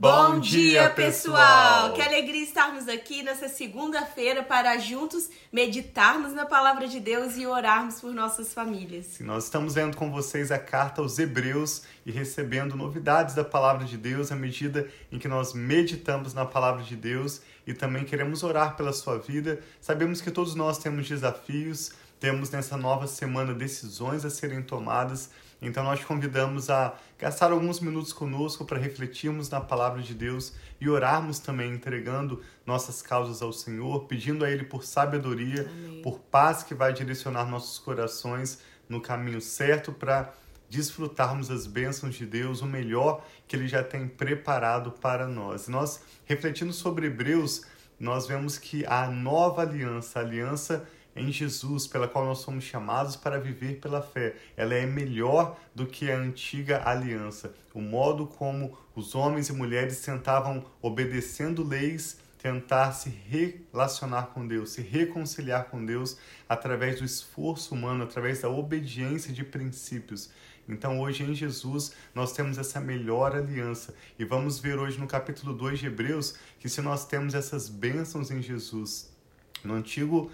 Bom dia, pessoal! Que alegria estarmos aqui nessa segunda-feira para juntos meditarmos na palavra de Deus e orarmos por nossas famílias. Nós estamos lendo com vocês a carta aos Hebreus e recebendo novidades da palavra de Deus à medida em que nós meditamos na palavra de Deus e também queremos orar pela sua vida. Sabemos que todos nós temos desafios, temos nessa nova semana decisões a serem tomadas, então nós te convidamos a gastar alguns minutos conosco para refletirmos na palavra de Deus e orarmos também, entregando nossas causas ao Senhor, pedindo a Ele por sabedoria, Amém. por paz que vai direcionar nossos corações no caminho certo para desfrutarmos as bênçãos de Deus, o melhor que Ele já tem preparado para nós. Nós, refletindo sobre Hebreus, nós vemos que a nova aliança, a aliança em Jesus, pela qual nós somos chamados para viver pela fé. Ela é melhor do que a antiga aliança. O modo como os homens e mulheres tentavam, obedecendo leis, tentar se relacionar com Deus, se reconciliar com Deus através do esforço humano, através da obediência de princípios. Então, hoje em Jesus, nós temos essa melhor aliança. E vamos ver hoje no capítulo 2 de Hebreus que se nós temos essas bênçãos em Jesus, no antigo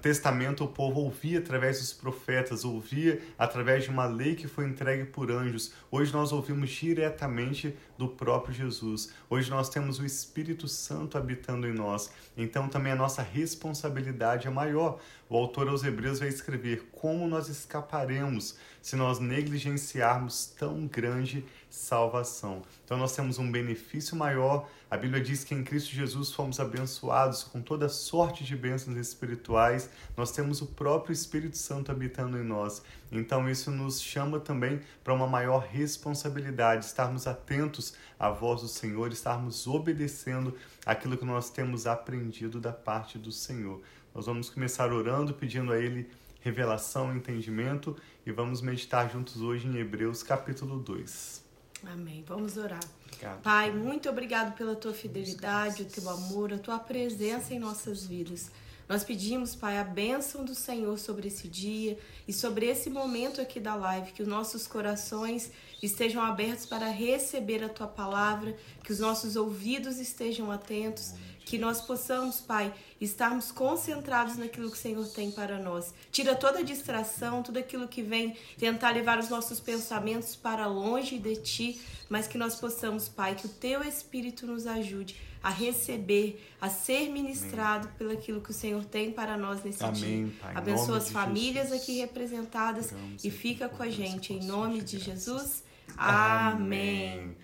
Testamento o povo ouvia através dos profetas, ouvia através de uma lei que foi entregue por anjos. Hoje nós ouvimos diretamente do próprio Jesus. Hoje nós temos o Espírito Santo habitando em nós. Então também a nossa responsabilidade é maior. O autor aos Hebreus vai escrever como nós escaparemos se nós negligenciarmos tão grande salvação. Então nós temos um benefício maior. A Bíblia diz que em Cristo Jesus fomos abençoados com toda sorte de bênçãos espirituais. Nós temos o próprio Espírito Santo habitando em nós. Então isso nos chama também para uma maior responsabilidade, estarmos atentos à voz do Senhor, estarmos obedecendo aquilo que nós temos aprendido da parte do Senhor. Nós vamos começar orando, pedindo a Ele revelação, entendimento e vamos meditar juntos hoje em Hebreus capítulo 2. Amém. Vamos orar. Obrigado, pai, pai, muito obrigado pela tua fidelidade, o teu amor, a tua presença em nossas vidas. Nós pedimos, Pai, a bênção do Senhor sobre esse dia e sobre esse momento aqui da live, que os nossos corações estejam abertos para receber a tua palavra, que os nossos ouvidos estejam atentos que nós possamos, Pai, estarmos concentrados naquilo que o Senhor tem para nós. Tira toda distração, tudo aquilo que vem tentar levar os nossos pensamentos para longe de Ti, mas que nós possamos, Pai, que o Teu Espírito nos ajude a receber, a ser ministrado Amém. pelo aquilo que o Senhor tem para nós nesse Amém, dia. Pai, Abençoa as famílias Jesus. aqui representadas e fica com a gente. Em nome de Jesus. Amém. Amém.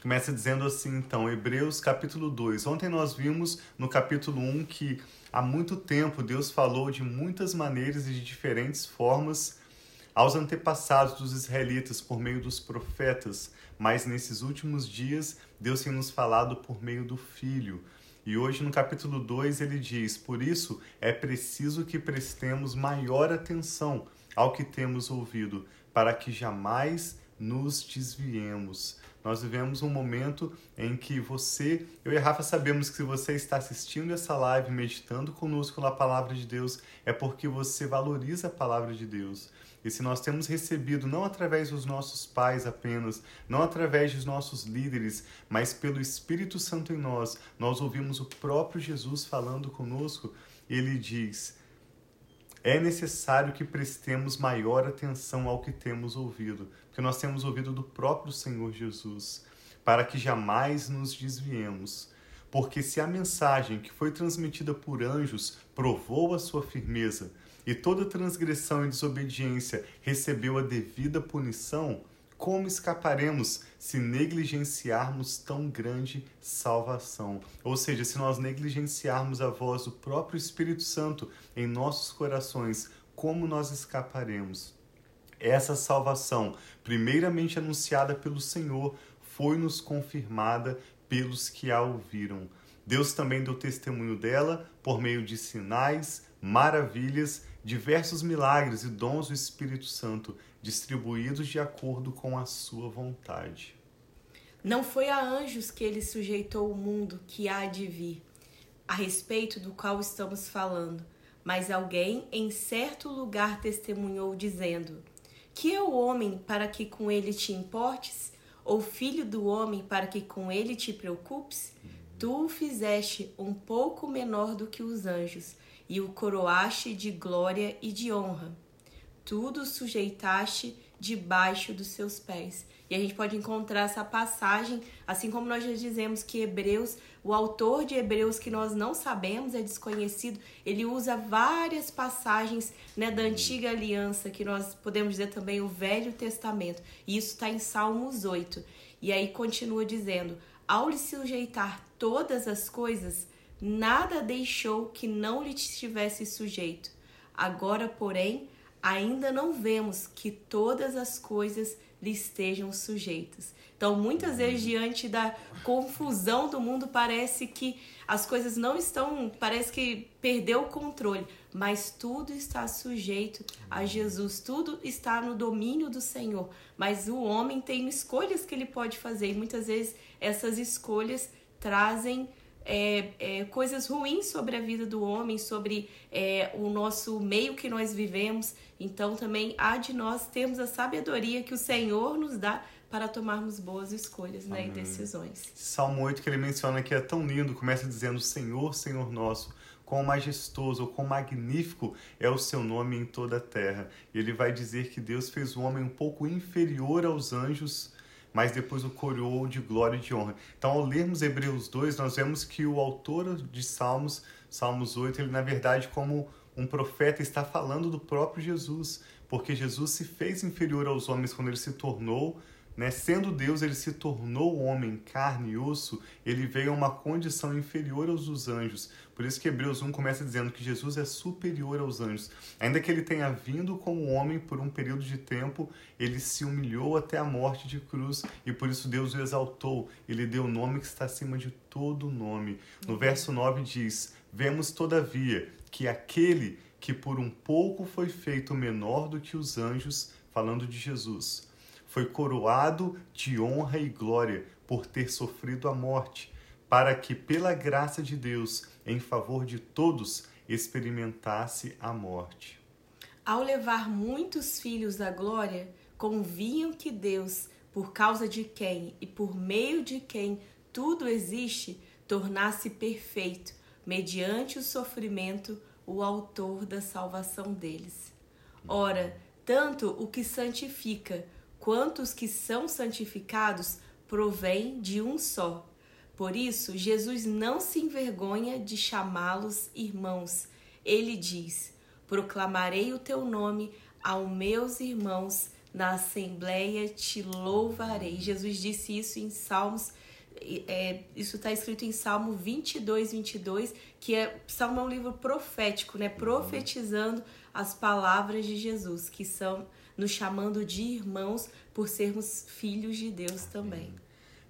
Começa dizendo assim, então, Hebreus capítulo 2. Ontem nós vimos no capítulo 1 que há muito tempo Deus falou de muitas maneiras e de diferentes formas aos antepassados dos israelitas por meio dos profetas, mas nesses últimos dias Deus tem nos falado por meio do Filho. E hoje no capítulo 2 ele diz: Por isso é preciso que prestemos maior atenção ao que temos ouvido, para que jamais nos desviemos. Nós vivemos um momento em que você, eu e a Rafa sabemos que se você está assistindo essa live, meditando conosco na palavra de Deus, é porque você valoriza a palavra de Deus. E se nós temos recebido não através dos nossos pais apenas, não através dos nossos líderes, mas pelo Espírito Santo em nós, nós ouvimos o próprio Jesus falando conosco, ele diz: é necessário que prestemos maior atenção ao que temos ouvido, porque nós temos ouvido do próprio Senhor Jesus, para que jamais nos desviemos. Porque se a mensagem que foi transmitida por anjos provou a sua firmeza, e toda transgressão e desobediência recebeu a devida punição, como escaparemos se negligenciarmos tão grande salvação? Ou seja, se nós negligenciarmos a voz do próprio Espírito Santo em nossos corações, como nós escaparemos? Essa salvação, primeiramente anunciada pelo Senhor, foi-nos confirmada pelos que a ouviram. Deus também deu testemunho dela por meio de sinais, maravilhas, diversos milagres e dons do Espírito Santo, distribuídos de acordo com a sua vontade. Não foi a anjos que ele sujeitou o mundo que há de vir, a respeito do qual estamos falando, mas alguém em certo lugar testemunhou, dizendo: Que é o homem para que com ele te importes? ou filho do homem para que com ele te preocupes? Tu o fizeste um pouco menor do que os anjos e o coroaste de glória e de honra. Tudo sujeitaste debaixo dos seus pés. E a gente pode encontrar essa passagem, assim como nós já dizemos que Hebreus, o autor de Hebreus que nós não sabemos, é desconhecido, ele usa várias passagens né, da antiga aliança, que nós podemos dizer também o Velho Testamento. E isso está em Salmos 8. E aí continua dizendo: ao lhe sujeitar todas as coisas, nada deixou que não lhe estivesse sujeito. Agora, porém, ainda não vemos que todas as coisas lhe estejam sujeitas. Então, muitas vezes, diante da confusão do mundo, parece que as coisas não estão, parece que perdeu o controle, mas tudo está sujeito a Jesus, tudo está no domínio do Senhor. Mas o homem tem escolhas que ele pode fazer, e muitas vezes essas escolhas trazem é, é, coisas ruins sobre a vida do homem, sobre é, o nosso meio que nós vivemos. Então também há de nós termos a sabedoria que o Senhor nos dá para tomarmos boas escolhas né, e decisões. Salmo 8 que ele menciona que é tão lindo, começa dizendo Senhor, Senhor nosso, quão majestoso, quão magnífico é o seu nome em toda a terra. E ele vai dizer que Deus fez o homem um pouco inferior aos anjos, mas depois o coroou de glória e de honra. Então, ao lermos Hebreus 2, nós vemos que o autor de Salmos, Salmos 8, ele na verdade, como um profeta, está falando do próprio Jesus, porque Jesus se fez inferior aos homens quando ele se tornou né? Sendo Deus, ele se tornou homem, carne e osso, ele veio a uma condição inferior aos dos anjos. Por isso que Hebreus 1 começa dizendo que Jesus é superior aos anjos. Ainda que ele tenha vindo como homem por um período de tempo, ele se humilhou até a morte de cruz e por isso Deus o exaltou. Ele deu o nome que está acima de todo nome. No verso 9 diz: Vemos, todavia, que aquele que por um pouco foi feito menor do que os anjos, falando de Jesus, foi coroado de honra e glória por ter sofrido a morte, para que, pela graça de Deus, em favor de todos, experimentasse a morte. Ao levar muitos filhos à glória, convinham que Deus, por causa de quem e por meio de quem tudo existe, tornasse perfeito, mediante o sofrimento, o autor da salvação deles. Ora, tanto o que santifica quantos que são santificados provém de um só. Por isso, Jesus não se envergonha de chamá-los irmãos. Ele diz: Proclamarei o teu nome aos meus irmãos, na assembleia te louvarei. Jesus disse isso em Salmos, é, isso está escrito em Salmo 22, 22, que é Salmo é um livro profético, né? Profetizando as palavras de Jesus, que são nos chamando de irmãos por sermos filhos de Deus também.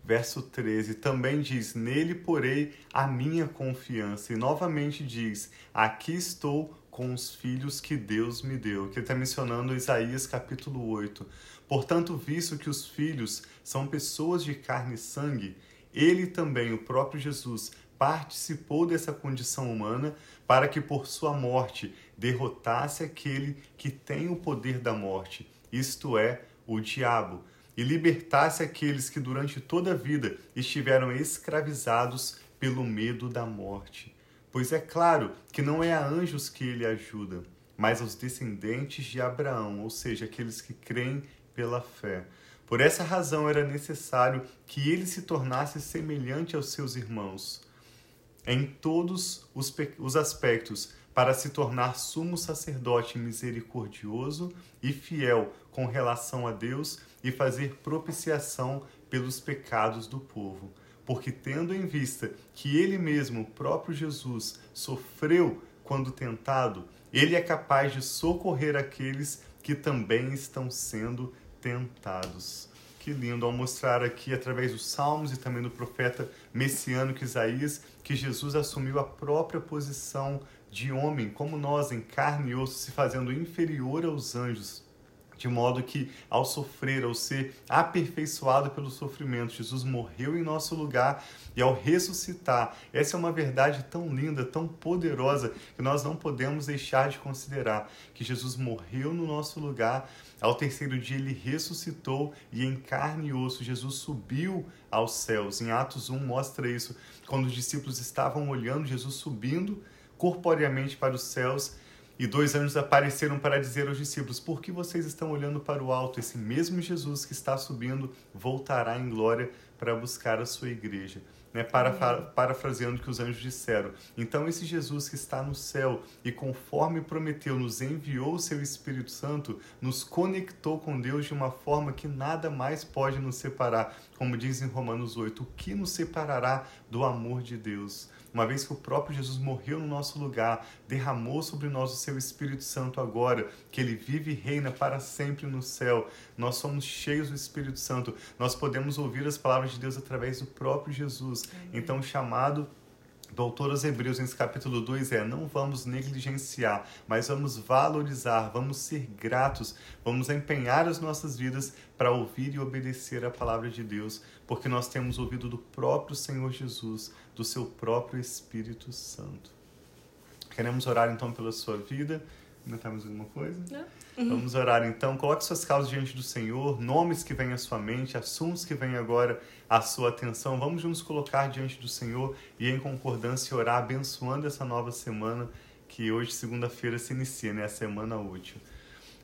Verso 13 também diz: Nele porei a minha confiança. E novamente diz: Aqui estou com os filhos que Deus me deu. Que está mencionando Isaías capítulo 8. Portanto, visto que os filhos são pessoas de carne e sangue, ele também, o próprio Jesus, participou dessa condição humana para que por sua morte derrotasse aquele que tem o poder da morte, isto é, o diabo, e libertasse aqueles que durante toda a vida estiveram escravizados pelo medo da morte. Pois é claro que não é a anjos que ele ajuda, mas aos descendentes de Abraão, ou seja, aqueles que creem pela fé. Por essa razão era necessário que ele se tornasse semelhante aos seus irmãos em todos os, os aspectos para se tornar sumo sacerdote misericordioso e fiel com relação a Deus e fazer propiciação pelos pecados do povo. Porque, tendo em vista que ele mesmo, próprio Jesus, sofreu quando tentado, ele é capaz de socorrer aqueles que também estão sendo tentados. Que lindo ao mostrar aqui, através dos Salmos e também do profeta messiânico Isaías, que Jesus assumiu a própria posição de homem, como nós, em carne e osso, se fazendo inferior aos anjos, de modo que ao sofrer, ao ser aperfeiçoado pelo sofrimento, Jesus morreu em nosso lugar e ao ressuscitar, essa é uma verdade tão linda, tão poderosa que nós não podemos deixar de considerar que Jesus morreu no nosso lugar, ao terceiro dia ele ressuscitou e em carne e osso Jesus subiu aos céus. Em Atos 1 mostra isso, quando os discípulos estavam olhando Jesus subindo corporeamente para os céus e dois anjos apareceram para dizer aos discípulos: Por que vocês estão olhando para o alto? Esse mesmo Jesus que está subindo voltará em glória para buscar a sua igreja. Né, para, parafraseando o que os anjos disseram. Então, esse Jesus que está no céu e, conforme prometeu, nos enviou o seu Espírito Santo, nos conectou com Deus de uma forma que nada mais pode nos separar. Como diz em Romanos 8: O que nos separará do amor de Deus? uma vez que o próprio Jesus morreu no nosso lugar, derramou sobre nós o seu Espírito Santo agora, que ele vive e reina para sempre no céu. Nós somos cheios do Espírito Santo. Nós podemos ouvir as palavras de Deus através do próprio Jesus. Então, chamado do autor aos Hebreus, nesse capítulo 2, é: não vamos negligenciar, mas vamos valorizar, vamos ser gratos, vamos empenhar as nossas vidas para ouvir e obedecer a palavra de Deus, porque nós temos ouvido do próprio Senhor Jesus, do seu próprio Espírito Santo. Queremos orar então pela sua vida. Ainda temos alguma coisa? Não. Uhum. Vamos orar então. Coloque suas causas diante do Senhor, nomes que vêm à sua mente, assuntos que vêm agora à sua atenção. Vamos nos colocar diante do Senhor e em concordância orar, abençoando essa nova semana que hoje, segunda-feira, se inicia, né? A semana útil.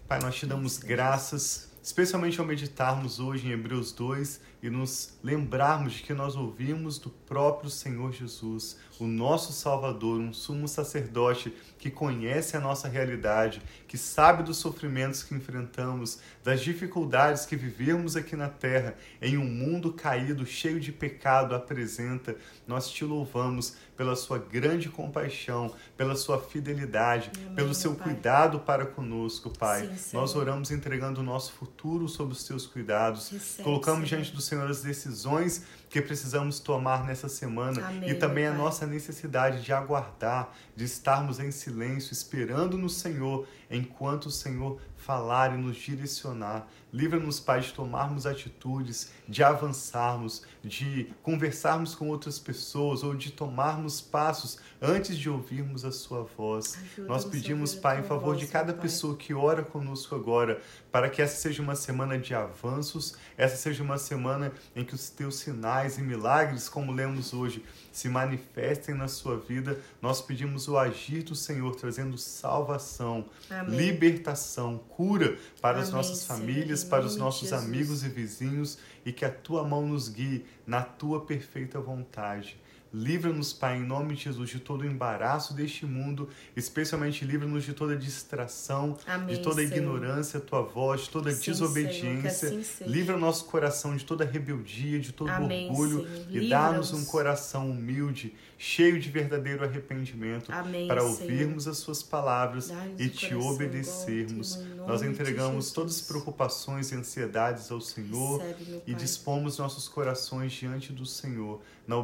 Pai, nós te damos graças especialmente ao meditarmos hoje em Hebreus 2 e nos lembrarmos de que nós ouvimos do próprio Senhor Jesus, o nosso Salvador, um sumo sacerdote que conhece a nossa realidade, que sabe dos sofrimentos que enfrentamos, das dificuldades que vivemos aqui na terra, em um mundo caído, cheio de pecado, apresenta. Nós te louvamos pela sua grande compaixão, pela sua fidelidade, Amém, pelo seu pai. cuidado para conosco, Pai. Sim, Nós oramos entregando o nosso futuro sob os teus cuidados. Colocamos Senhor. diante do Senhor as decisões que precisamos tomar nessa semana. Amém, e também a nossa necessidade de aguardar, de estarmos em silêncio, esperando no Senhor, enquanto o Senhor falar e nos direcionar. Livra-nos, Pai, de tomarmos atitudes, de avançarmos, de conversarmos com outras pessoas ou de tomarmos passos antes de ouvirmos a Sua voz. Nós pedimos, Pai, em favor de cada pessoa que ora conosco agora, para que essa seja uma semana de avanços, essa seja uma semana em que os teus sinais e milagres, como lemos hoje, se manifestem na sua vida. Nós pedimos o agir do Senhor, trazendo salvação, Amém. libertação, cura para Amém, as nossas famílias, para os nossos amigos e vizinhos e que a tua mão nos guie na tua perfeita vontade. Livra-nos, Pai, em nome de Jesus, de todo o embaraço deste mundo, especialmente livra-nos de toda distração, Amém, de toda Senhor. ignorância, tua voz, de toda Sim, desobediência. Senhor, assim livra o nosso coração de toda rebeldia, de todo Amém, orgulho e dá-nos um coração humilde, cheio de verdadeiro arrependimento, Amém, para ouvirmos Senhor. as suas palavras e te obedecermos. Nós entregamos todas as preocupações e ansiedades ao Senhor Recebe, e dispomos nossos corações diante do Senhor na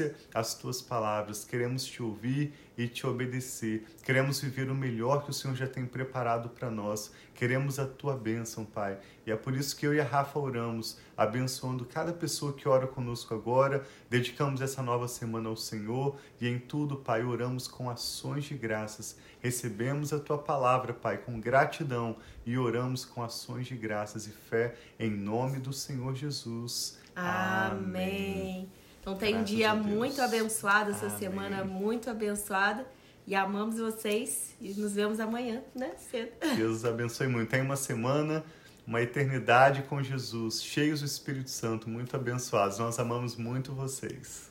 obediência às tuas palavras. Queremos te ouvir e te obedecer. Queremos viver o melhor que o Senhor já tem preparado para nós. Queremos a tua bênção, Pai. E é por isso que eu e a Rafa oramos, abençoando cada pessoa que ora conosco agora. Dedicamos essa nova semana ao Senhor e em tudo, Pai, oramos com ações de graças. Recebemos a tua palavra, Pai, com gratidão e oramos com ações de graças e fé em nome do Senhor Jesus. Amém. Amém. Então tem Graças um dia muito abençoado, essa Amém. semana muito abençoada. E amamos vocês e nos vemos amanhã, né? Cedo. Deus abençoe muito. Tem uma semana, uma eternidade com Jesus, cheios do Espírito Santo, muito abençoados. Nós amamos muito vocês.